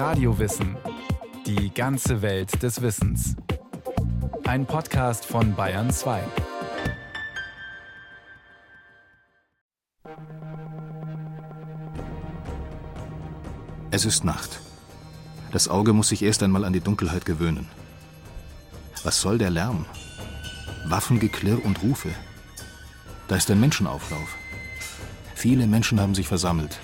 Radiowissen. Die ganze Welt des Wissens. Ein Podcast von Bayern 2. Es ist Nacht. Das Auge muss sich erst einmal an die Dunkelheit gewöhnen. Was soll der Lärm? Waffengeklirr und Rufe. Da ist ein Menschenauflauf. Viele Menschen haben sich versammelt.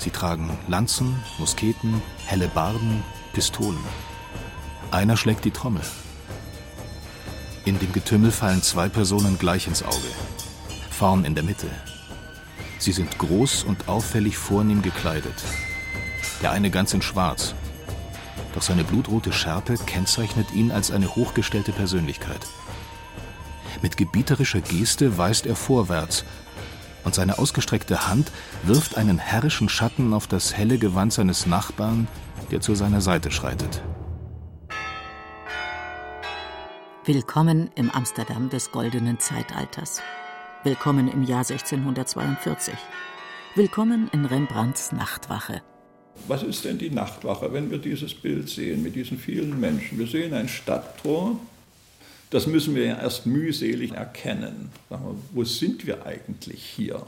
Sie tragen Lanzen, Musketen, helle Barden, Pistolen. Einer schlägt die Trommel. In dem Getümmel fallen zwei Personen gleich ins Auge. Vorn in der Mitte. Sie sind groß und auffällig vornehm gekleidet. Der eine ganz in Schwarz. Doch seine blutrote Schärpe kennzeichnet ihn als eine hochgestellte Persönlichkeit. Mit gebieterischer Geste weist er vorwärts, und seine ausgestreckte Hand wirft einen herrischen Schatten auf das helle Gewand seines Nachbarn, der zu seiner Seite schreitet. Willkommen im Amsterdam des goldenen Zeitalters. Willkommen im Jahr 1642. Willkommen in Rembrandts Nachtwache. Was ist denn die Nachtwache, wenn wir dieses Bild sehen mit diesen vielen Menschen? Wir sehen ein Stadttor, das müssen wir ja erst mühselig erkennen. Wir, wo sind wir eigentlich hier?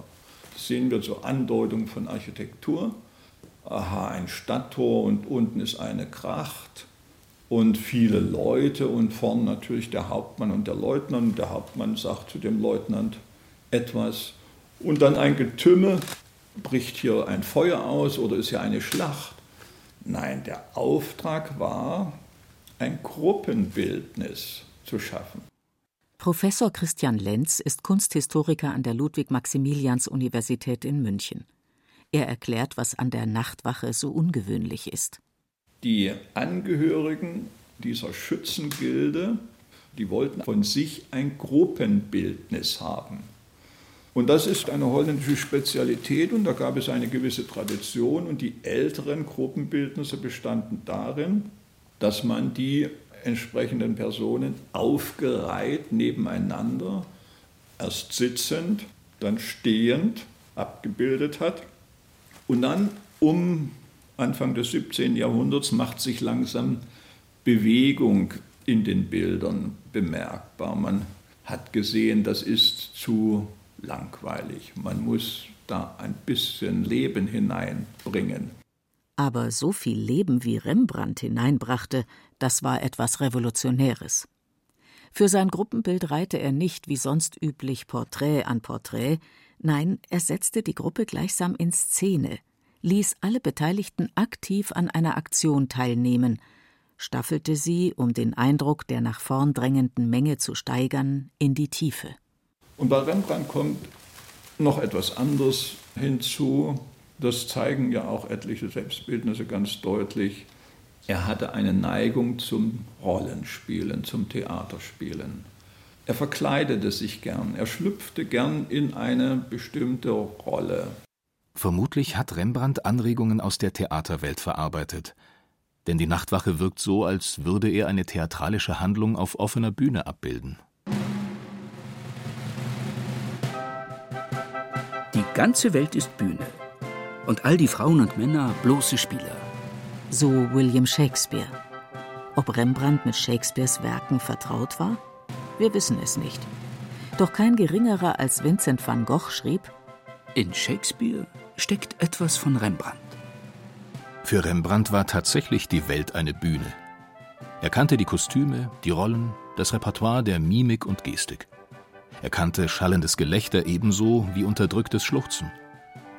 Sehen wir so Andeutungen von Architektur. Aha, ein Stadttor und unten ist eine Kracht und viele Leute und vorn natürlich der Hauptmann und der Leutnant. Der Hauptmann sagt zu dem Leutnant etwas und dann ein Getümmel. Bricht hier ein Feuer aus oder ist hier eine Schlacht? Nein, der Auftrag war ein Gruppenbildnis zu schaffen. Professor Christian Lenz ist Kunsthistoriker an der Ludwig-Maximilians-Universität in München. Er erklärt, was an der Nachtwache so ungewöhnlich ist. Die Angehörigen dieser Schützengilde, die wollten von sich ein Gruppenbildnis haben. Und das ist eine holländische Spezialität und da gab es eine gewisse Tradition und die älteren Gruppenbildnisse bestanden darin, dass man die entsprechenden Personen aufgereiht nebeneinander, erst sitzend, dann stehend abgebildet hat. Und dann um Anfang des 17. Jahrhunderts macht sich langsam Bewegung in den Bildern bemerkbar. Man hat gesehen, das ist zu langweilig. Man muss da ein bisschen Leben hineinbringen. Aber so viel Leben wie Rembrandt hineinbrachte, das war etwas Revolutionäres. Für sein Gruppenbild reihte er nicht wie sonst üblich Porträt an Porträt, nein, er setzte die Gruppe gleichsam in Szene, ließ alle Beteiligten aktiv an einer Aktion teilnehmen, staffelte sie, um den Eindruck der nach vorn drängenden Menge zu steigern, in die Tiefe. Und bei Rembrandt kommt noch etwas anderes hinzu, das zeigen ja auch etliche Selbstbildnisse ganz deutlich. Er hatte eine Neigung zum Rollenspielen, zum Theaterspielen. Er verkleidete sich gern, er schlüpfte gern in eine bestimmte Rolle. Vermutlich hat Rembrandt Anregungen aus der Theaterwelt verarbeitet. Denn die Nachtwache wirkt so, als würde er eine theatralische Handlung auf offener Bühne abbilden. Die ganze Welt ist Bühne und all die Frauen und Männer bloße Spieler. So William Shakespeare. Ob Rembrandt mit Shakespeares Werken vertraut war? Wir wissen es nicht. Doch kein geringerer als Vincent van Gogh schrieb: In Shakespeare steckt etwas von Rembrandt. Für Rembrandt war tatsächlich die Welt eine Bühne. Er kannte die Kostüme, die Rollen, das Repertoire der Mimik und Gestik. Er kannte schallendes Gelächter ebenso wie unterdrücktes Schluchzen.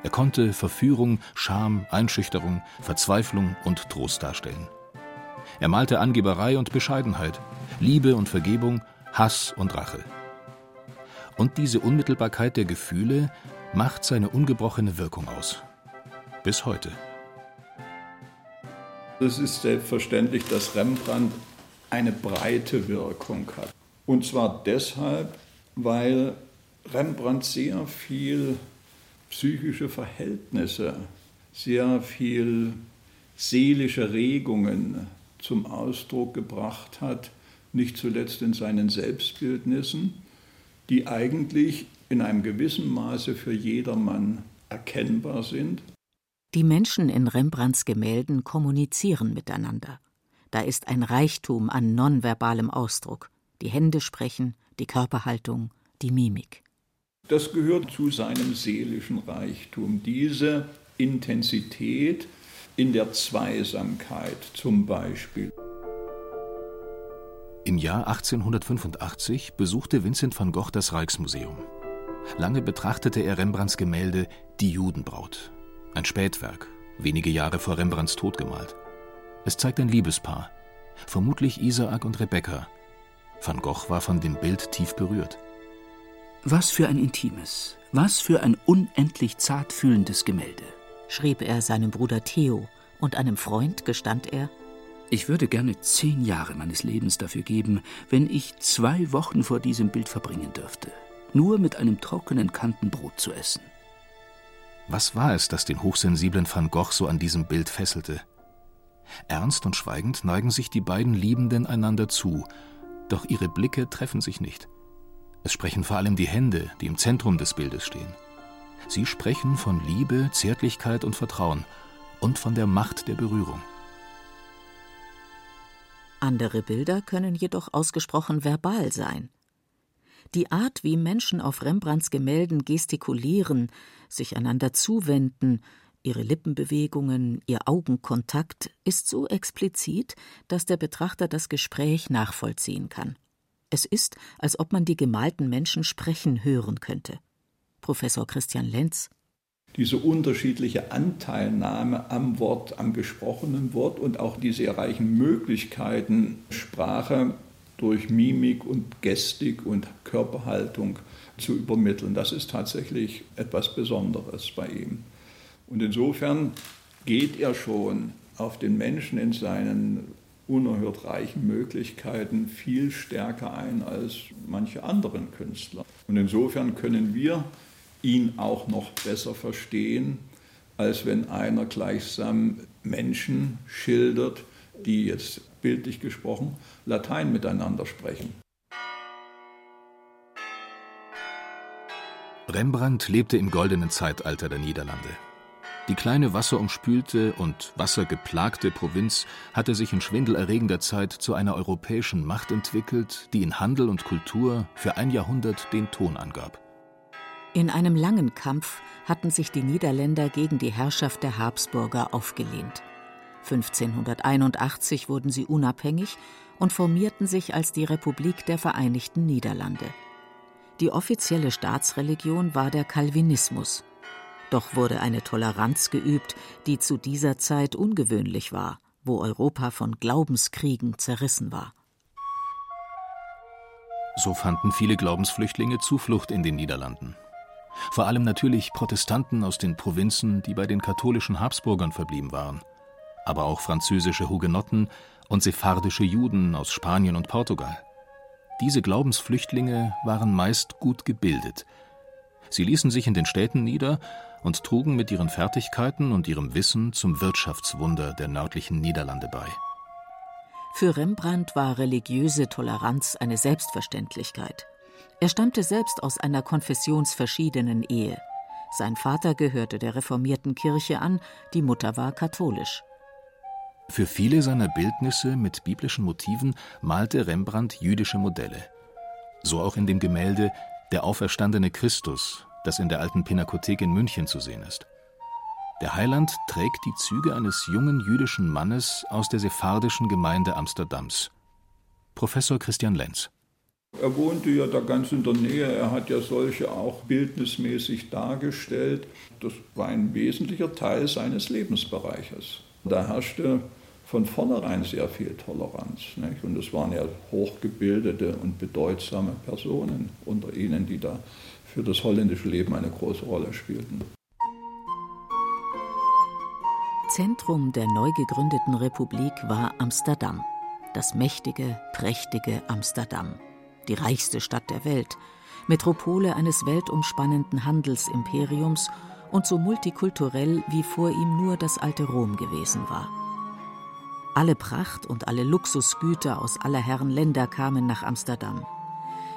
Er konnte Verführung, Scham, Einschüchterung, Verzweiflung und Trost darstellen. Er malte Angeberei und Bescheidenheit, Liebe und Vergebung, Hass und Rache. Und diese Unmittelbarkeit der Gefühle macht seine ungebrochene Wirkung aus. Bis heute. Es ist selbstverständlich, dass Rembrandt eine breite Wirkung hat. Und zwar deshalb, weil Rembrandt sehr viel psychische Verhältnisse, sehr viel seelische Regungen zum Ausdruck gebracht hat, nicht zuletzt in seinen Selbstbildnissen, die eigentlich in einem gewissen Maße für jedermann erkennbar sind. Die Menschen in Rembrandts Gemälden kommunizieren miteinander. Da ist ein Reichtum an nonverbalem Ausdruck. Die Hände sprechen, die Körperhaltung, die Mimik. Das gehört zu seinem seelischen Reichtum, diese Intensität in der Zweisamkeit zum Beispiel. Im Jahr 1885 besuchte Vincent van Gogh das Rijksmuseum. Lange betrachtete er Rembrandts Gemälde Die Judenbraut, ein Spätwerk, wenige Jahre vor Rembrandts Tod gemalt. Es zeigt ein Liebespaar, vermutlich Isaak und Rebekka. Van Gogh war von dem Bild tief berührt. Was für ein intimes, was für ein unendlich zartfühlendes Gemälde, schrieb er seinem Bruder Theo, und einem Freund gestand er, ich würde gerne zehn Jahre meines Lebens dafür geben, wenn ich zwei Wochen vor diesem Bild verbringen dürfte, nur mit einem trockenen Kantenbrot zu essen. Was war es, das den hochsensiblen Van Gogh so an diesem Bild fesselte? Ernst und schweigend neigen sich die beiden Liebenden einander zu, doch ihre Blicke treffen sich nicht. Es sprechen vor allem die Hände, die im Zentrum des Bildes stehen. Sie sprechen von Liebe, Zärtlichkeit und Vertrauen und von der Macht der Berührung. Andere Bilder können jedoch ausgesprochen verbal sein. Die Art, wie Menschen auf Rembrandts Gemälden gestikulieren, sich einander zuwenden, ihre Lippenbewegungen, ihr Augenkontakt ist so explizit, dass der Betrachter das Gespräch nachvollziehen kann. Es ist, als ob man die gemalten Menschen sprechen hören könnte. Professor Christian Lenz diese unterschiedliche Anteilnahme am Wort, am gesprochenen Wort und auch die sehr reichen Möglichkeiten, Sprache durch Mimik und Gestik und Körperhaltung zu übermitteln. Das ist tatsächlich etwas Besonderes bei ihm. Und insofern geht er schon auf den Menschen in seinen unerhört reichen Möglichkeiten viel stärker ein als manche anderen Künstler. Und insofern können wir ihn auch noch besser verstehen, als wenn einer gleichsam Menschen schildert, die jetzt bildlich gesprochen Latein miteinander sprechen. Rembrandt lebte im goldenen Zeitalter der Niederlande. Die kleine wasserumspülte und wassergeplagte Provinz hatte sich in schwindelerregender Zeit zu einer europäischen Macht entwickelt, die in Handel und Kultur für ein Jahrhundert den Ton angab. In einem langen Kampf hatten sich die Niederländer gegen die Herrschaft der Habsburger aufgelehnt. 1581 wurden sie unabhängig und formierten sich als die Republik der Vereinigten Niederlande. Die offizielle Staatsreligion war der Calvinismus. Doch wurde eine Toleranz geübt, die zu dieser Zeit ungewöhnlich war, wo Europa von Glaubenskriegen zerrissen war. So fanden viele Glaubensflüchtlinge Zuflucht in den Niederlanden. Vor allem natürlich Protestanten aus den Provinzen, die bei den katholischen Habsburgern verblieben waren, aber auch französische Hugenotten und sephardische Juden aus Spanien und Portugal. Diese Glaubensflüchtlinge waren meist gut gebildet. Sie ließen sich in den Städten nieder und trugen mit ihren Fertigkeiten und ihrem Wissen zum Wirtschaftswunder der nördlichen Niederlande bei. Für Rembrandt war religiöse Toleranz eine Selbstverständlichkeit. Er stammte selbst aus einer konfessionsverschiedenen Ehe. Sein Vater gehörte der reformierten Kirche an, die Mutter war katholisch. Für viele seiner Bildnisse mit biblischen Motiven malte Rembrandt jüdische Modelle. So auch in dem Gemälde Der auferstandene Christus, das in der alten Pinakothek in München zu sehen ist. Der Heiland trägt die Züge eines jungen jüdischen Mannes aus der sephardischen Gemeinde Amsterdams. Professor Christian Lenz. Er wohnte ja da ganz in der Nähe, er hat ja solche auch bildnismäßig dargestellt. Das war ein wesentlicher Teil seines Lebensbereiches. Da herrschte von vornherein sehr viel Toleranz. Nicht? Und es waren ja hochgebildete und bedeutsame Personen unter ihnen, die da für das holländische Leben eine große Rolle spielten. Zentrum der neu gegründeten Republik war Amsterdam, das mächtige, prächtige Amsterdam die reichste Stadt der Welt, Metropole eines weltumspannenden Handelsimperiums und so multikulturell wie vor ihm nur das alte Rom gewesen war. Alle Pracht und alle Luxusgüter aus aller Herren Länder kamen nach Amsterdam.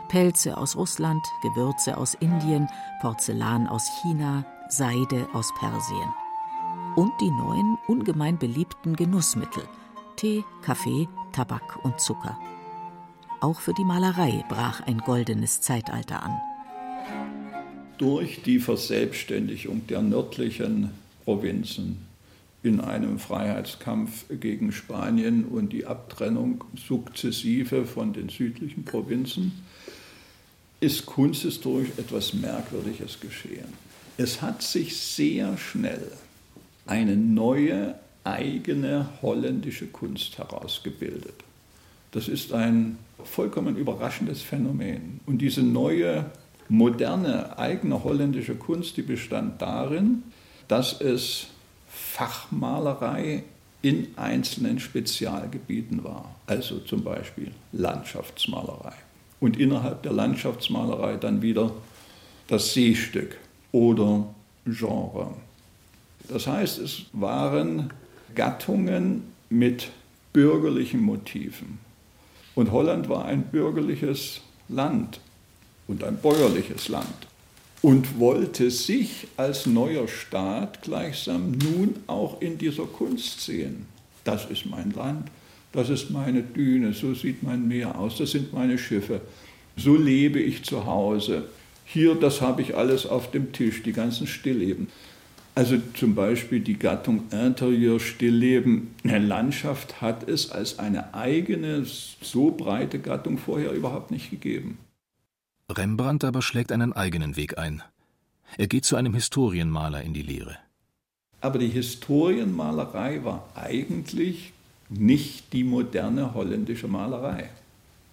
Pelze aus Russland, Gewürze aus Indien, Porzellan aus China, Seide aus Persien. und die neuen, ungemein beliebten Genussmittel Tee, Kaffee, Tabak und Zucker. Auch für die Malerei brach ein goldenes Zeitalter an. Durch die Verselbstständigung der nördlichen Provinzen in einem Freiheitskampf gegen Spanien und die Abtrennung sukzessive von den südlichen Provinzen ist kunsthistorisch etwas Merkwürdiges geschehen. Es hat sich sehr schnell eine neue eigene holländische Kunst herausgebildet. Das ist ein vollkommen überraschendes Phänomen. Und diese neue, moderne, eigene holländische Kunst, die bestand darin, dass es Fachmalerei in einzelnen Spezialgebieten war. Also zum Beispiel Landschaftsmalerei. Und innerhalb der Landschaftsmalerei dann wieder das Seestück oder Genre. Das heißt, es waren Gattungen mit bürgerlichen Motiven. Und Holland war ein bürgerliches Land und ein bäuerliches Land und wollte sich als neuer Staat gleichsam nun auch in dieser Kunst sehen. Das ist mein Land, das ist meine Düne, so sieht mein Meer aus, das sind meine Schiffe, so lebe ich zu Hause. Hier, das habe ich alles auf dem Tisch, die ganzen Stillleben. Also zum Beispiel die Gattung Interieur Stillleben. Eine Landschaft hat es als eine eigene, so breite Gattung vorher überhaupt nicht gegeben. Rembrandt aber schlägt einen eigenen Weg ein. Er geht zu einem Historienmaler in die Lehre. Aber die Historienmalerei war eigentlich nicht die moderne holländische Malerei.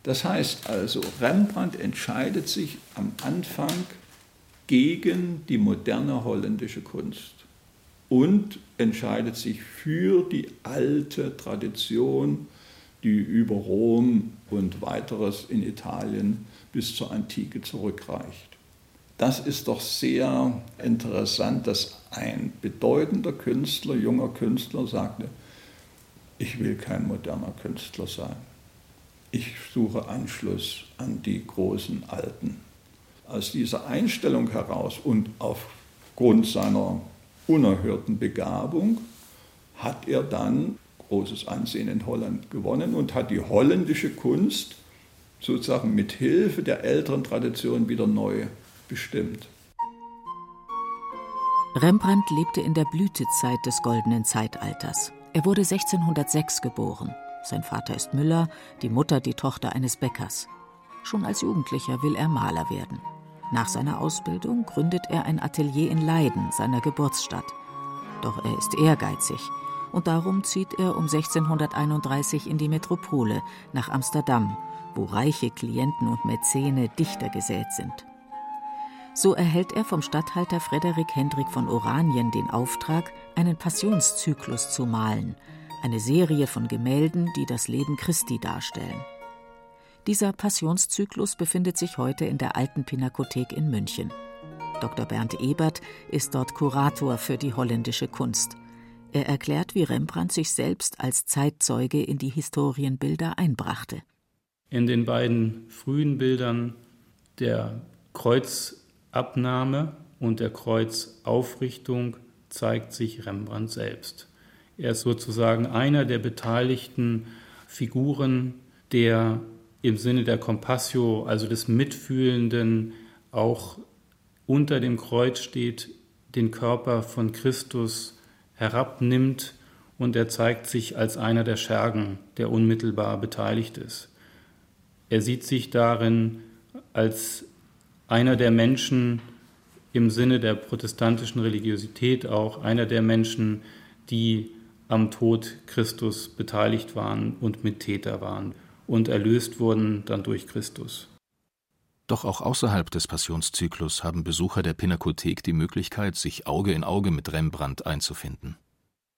Das heißt also, Rembrandt entscheidet sich am Anfang gegen die moderne holländische Kunst und entscheidet sich für die alte Tradition, die über Rom und weiteres in Italien bis zur Antike zurückreicht. Das ist doch sehr interessant, dass ein bedeutender Künstler, junger Künstler sagte, ich will kein moderner Künstler sein. Ich suche Anschluss an die großen Alten. Aus dieser Einstellung heraus und aufgrund seiner unerhörten Begabung hat er dann großes Ansehen in Holland gewonnen und hat die holländische Kunst sozusagen mit Hilfe der älteren Tradition wieder neu bestimmt. Rembrandt lebte in der Blütezeit des goldenen Zeitalters. Er wurde 1606 geboren. Sein Vater ist Müller, die Mutter die Tochter eines Bäckers. Schon als Jugendlicher will er Maler werden. Nach seiner Ausbildung gründet er ein Atelier in Leiden, seiner Geburtsstadt. Doch er ist ehrgeizig und darum zieht er um 1631 in die Metropole, nach Amsterdam, wo reiche Klienten und Mäzene dichter gesät sind. So erhält er vom Statthalter Frederik Hendrik von Oranien den Auftrag, einen Passionszyklus zu malen, eine Serie von Gemälden, die das Leben Christi darstellen. Dieser Passionszyklus befindet sich heute in der Alten Pinakothek in München. Dr. Bernd Ebert ist dort Kurator für die holländische Kunst. Er erklärt, wie Rembrandt sich selbst als Zeitzeuge in die Historienbilder einbrachte. In den beiden frühen Bildern der Kreuzabnahme und der Kreuzaufrichtung zeigt sich Rembrandt selbst. Er ist sozusagen einer der beteiligten Figuren, der im Sinne der Compassio, also des Mitfühlenden, auch unter dem Kreuz steht, den Körper von Christus herabnimmt und er zeigt sich als einer der Schergen, der unmittelbar beteiligt ist. Er sieht sich darin als einer der Menschen im Sinne der protestantischen Religiosität auch, einer der Menschen, die am Tod Christus beteiligt waren und Mittäter waren und erlöst wurden dann durch Christus. Doch auch außerhalb des Passionszyklus haben Besucher der Pinakothek die Möglichkeit, sich Auge in Auge mit Rembrandt einzufinden.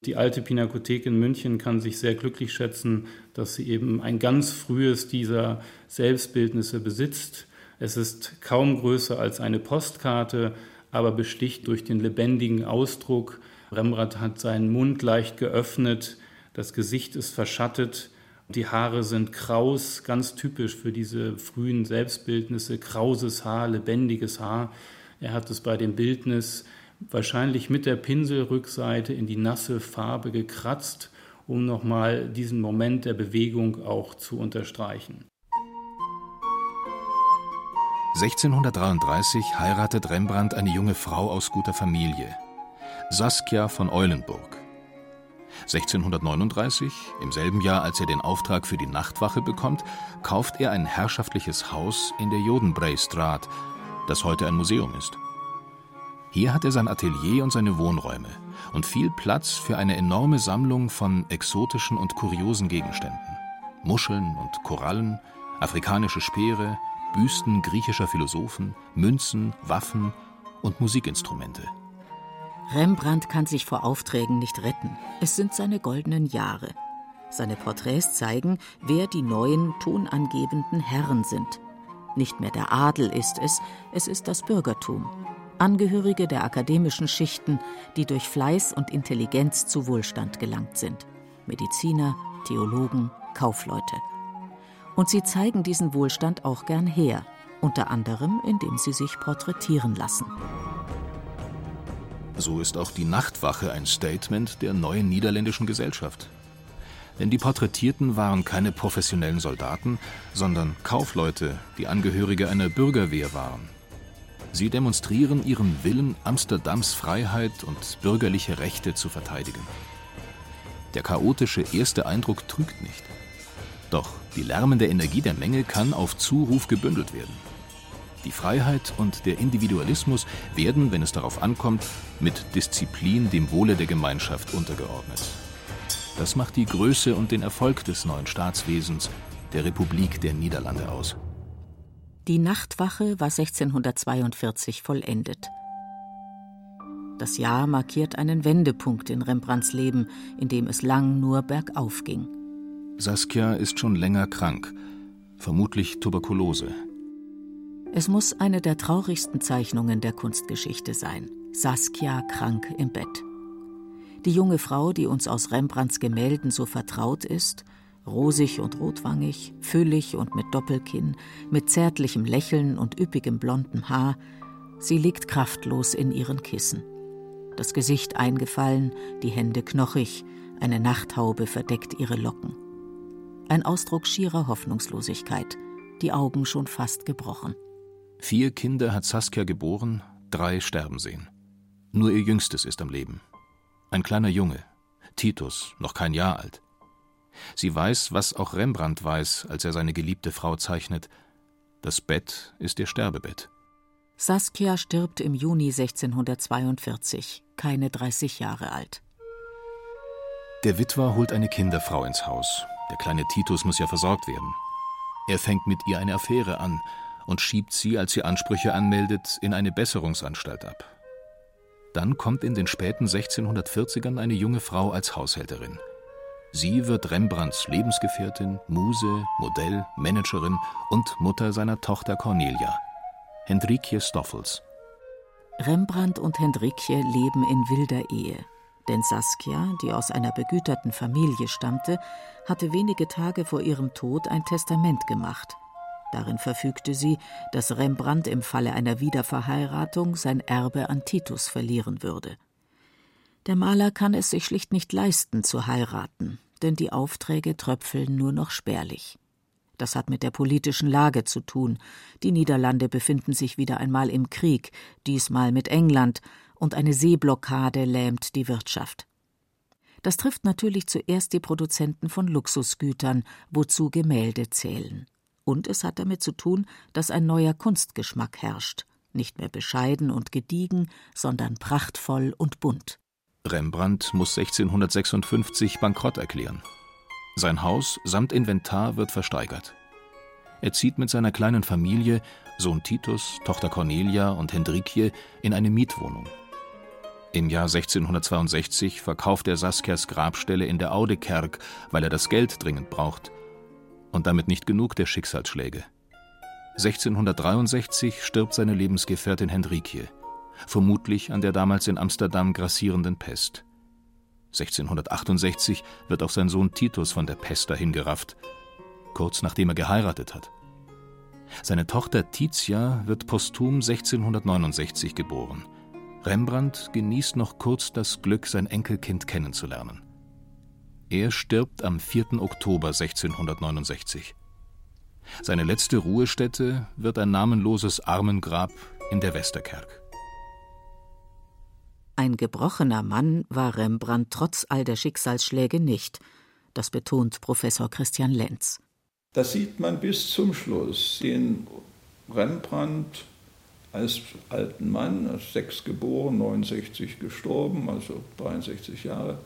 Die alte Pinakothek in München kann sich sehr glücklich schätzen, dass sie eben ein ganz frühes dieser Selbstbildnisse besitzt. Es ist kaum größer als eine Postkarte, aber besticht durch den lebendigen Ausdruck. Rembrandt hat seinen Mund leicht geöffnet, das Gesicht ist verschattet, die Haare sind kraus, ganz typisch für diese frühen Selbstbildnisse, krauses Haar, lebendiges Haar. Er hat es bei dem Bildnis wahrscheinlich mit der Pinselrückseite in die nasse Farbe gekratzt, um nochmal diesen Moment der Bewegung auch zu unterstreichen. 1633 heiratet Rembrandt eine junge Frau aus guter Familie, Saskia von Eulenburg. 1639, im selben Jahr, als er den Auftrag für die Nachtwache bekommt, kauft er ein herrschaftliches Haus in der Jodenbreystraat, das heute ein Museum ist. Hier hat er sein Atelier und seine Wohnräume und viel Platz für eine enorme Sammlung von exotischen und kuriosen Gegenständen. Muscheln und Korallen, afrikanische Speere, Büsten griechischer Philosophen, Münzen, Waffen und Musikinstrumente. Rembrandt kann sich vor Aufträgen nicht retten. Es sind seine goldenen Jahre. Seine Porträts zeigen, wer die neuen tonangebenden Herren sind. Nicht mehr der Adel ist es, es ist das Bürgertum. Angehörige der akademischen Schichten, die durch Fleiß und Intelligenz zu Wohlstand gelangt sind. Mediziner, Theologen, Kaufleute. Und sie zeigen diesen Wohlstand auch gern her, unter anderem indem sie sich porträtieren lassen. So ist auch die Nachtwache ein Statement der neuen niederländischen Gesellschaft. Denn die Porträtierten waren keine professionellen Soldaten, sondern Kaufleute, die Angehörige einer Bürgerwehr waren. Sie demonstrieren ihren Willen, Amsterdams Freiheit und bürgerliche Rechte zu verteidigen. Der chaotische erste Eindruck trügt nicht. Doch die lärmende Energie der Menge kann auf Zuruf gebündelt werden. Die Freiheit und der Individualismus werden, wenn es darauf ankommt, mit Disziplin dem Wohle der Gemeinschaft untergeordnet. Das macht die Größe und den Erfolg des neuen Staatswesens der Republik der Niederlande aus. Die Nachtwache war 1642 vollendet. Das Jahr markiert einen Wendepunkt in Rembrandts Leben, in dem es lang nur bergauf ging. Saskia ist schon länger krank, vermutlich Tuberkulose. Es muss eine der traurigsten Zeichnungen der Kunstgeschichte sein. Saskia krank im Bett. Die junge Frau, die uns aus Rembrandts Gemälden so vertraut ist, rosig und rotwangig, füllig und mit Doppelkinn, mit zärtlichem Lächeln und üppigem blonden Haar, sie liegt kraftlos in ihren Kissen. Das Gesicht eingefallen, die Hände knochig, eine Nachthaube verdeckt ihre Locken. Ein Ausdruck schierer Hoffnungslosigkeit, die Augen schon fast gebrochen. Vier Kinder hat Saskia geboren, drei sterben sehen. Nur ihr jüngstes ist am Leben. Ein kleiner Junge, Titus, noch kein Jahr alt. Sie weiß, was auch Rembrandt weiß, als er seine geliebte Frau zeichnet. Das Bett ist ihr Sterbebett. Saskia stirbt im Juni 1642, keine 30 Jahre alt. Der Witwer holt eine Kinderfrau ins Haus. Der kleine Titus muss ja versorgt werden. Er fängt mit ihr eine Affäre an und schiebt sie, als sie Ansprüche anmeldet, in eine Besserungsanstalt ab. Dann kommt in den späten 1640ern eine junge Frau als Haushälterin. Sie wird Rembrandts Lebensgefährtin, Muse, Modell, Managerin und Mutter seiner Tochter Cornelia, Hendrikje Stoffels. Rembrandt und Hendrikje leben in wilder Ehe. Denn Saskia, die aus einer begüterten Familie stammte, hatte wenige Tage vor ihrem Tod ein Testament gemacht. Darin verfügte sie, dass Rembrandt im Falle einer Wiederverheiratung sein Erbe an Titus verlieren würde. Der Maler kann es sich schlicht nicht leisten, zu heiraten, denn die Aufträge tröpfeln nur noch spärlich. Das hat mit der politischen Lage zu tun. Die Niederlande befinden sich wieder einmal im Krieg, diesmal mit England, und eine Seeblockade lähmt die Wirtschaft. Das trifft natürlich zuerst die Produzenten von Luxusgütern, wozu Gemälde zählen. Und es hat damit zu tun, dass ein neuer Kunstgeschmack herrscht, nicht mehr bescheiden und gediegen, sondern prachtvoll und bunt. Rembrandt muss 1656 Bankrott erklären. Sein Haus samt Inventar wird versteigert. Er zieht mit seiner kleinen Familie, Sohn Titus, Tochter Cornelia und Hendrikje, in eine Mietwohnung. Im Jahr 1662 verkauft er Saskias Grabstelle in der Audekerk, weil er das Geld dringend braucht. Und damit nicht genug der Schicksalsschläge. 1663 stirbt seine Lebensgefährtin Hendrikje, vermutlich an der damals in Amsterdam grassierenden Pest. 1668 wird auch sein Sohn Titus von der Pest dahingerafft, kurz nachdem er geheiratet hat. Seine Tochter Titia wird posthum 1669 geboren Rembrandt genießt noch kurz das Glück, sein Enkelkind kennenzulernen. Er stirbt am 4. Oktober 1669. Seine letzte Ruhestätte wird ein namenloses Armengrab in der Westerkerk. Ein gebrochener Mann war Rembrandt trotz all der Schicksalsschläge nicht. Das betont Professor Christian Lenz. Das sieht man bis zum Schluss. Den Rembrandt als alten Mann, als sechs geboren, 69 gestorben, also 63 Jahre,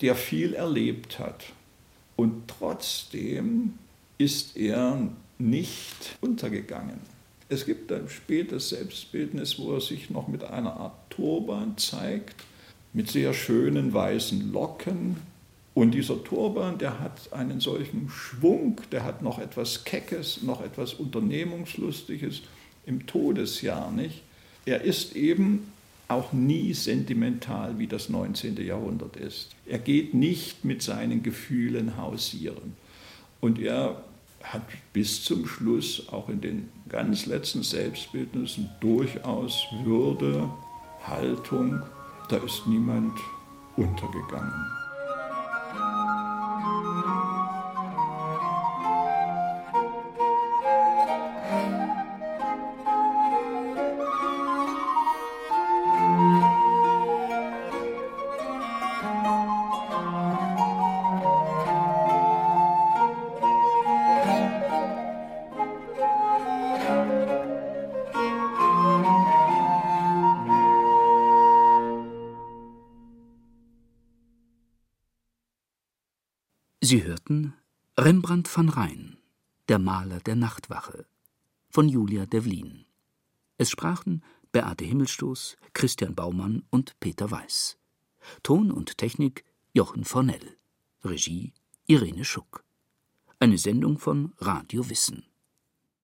der viel erlebt hat. Und trotzdem ist er nicht untergegangen. Es gibt ein spätes Selbstbildnis, wo er sich noch mit einer Art Turban zeigt, mit sehr schönen weißen Locken. Und dieser Turban, der hat einen solchen Schwung, der hat noch etwas Keckes, noch etwas Unternehmungslustiges im Todesjahr nicht. Er ist eben auch nie sentimental, wie das 19. Jahrhundert ist. Er geht nicht mit seinen Gefühlen hausieren. Und er hat bis zum Schluss auch in den ganz letzten Selbstbildnissen durchaus Würde, Haltung. Da ist niemand untergegangen. Sie hörten Rembrandt van Rijn, der Maler der Nachtwache von Julia Devlin. Es sprachen Beate Himmelstoß, Christian Baumann und Peter Weiß. Ton und Technik Jochen Fornell. Regie Irene Schuck. Eine Sendung von Radio Wissen.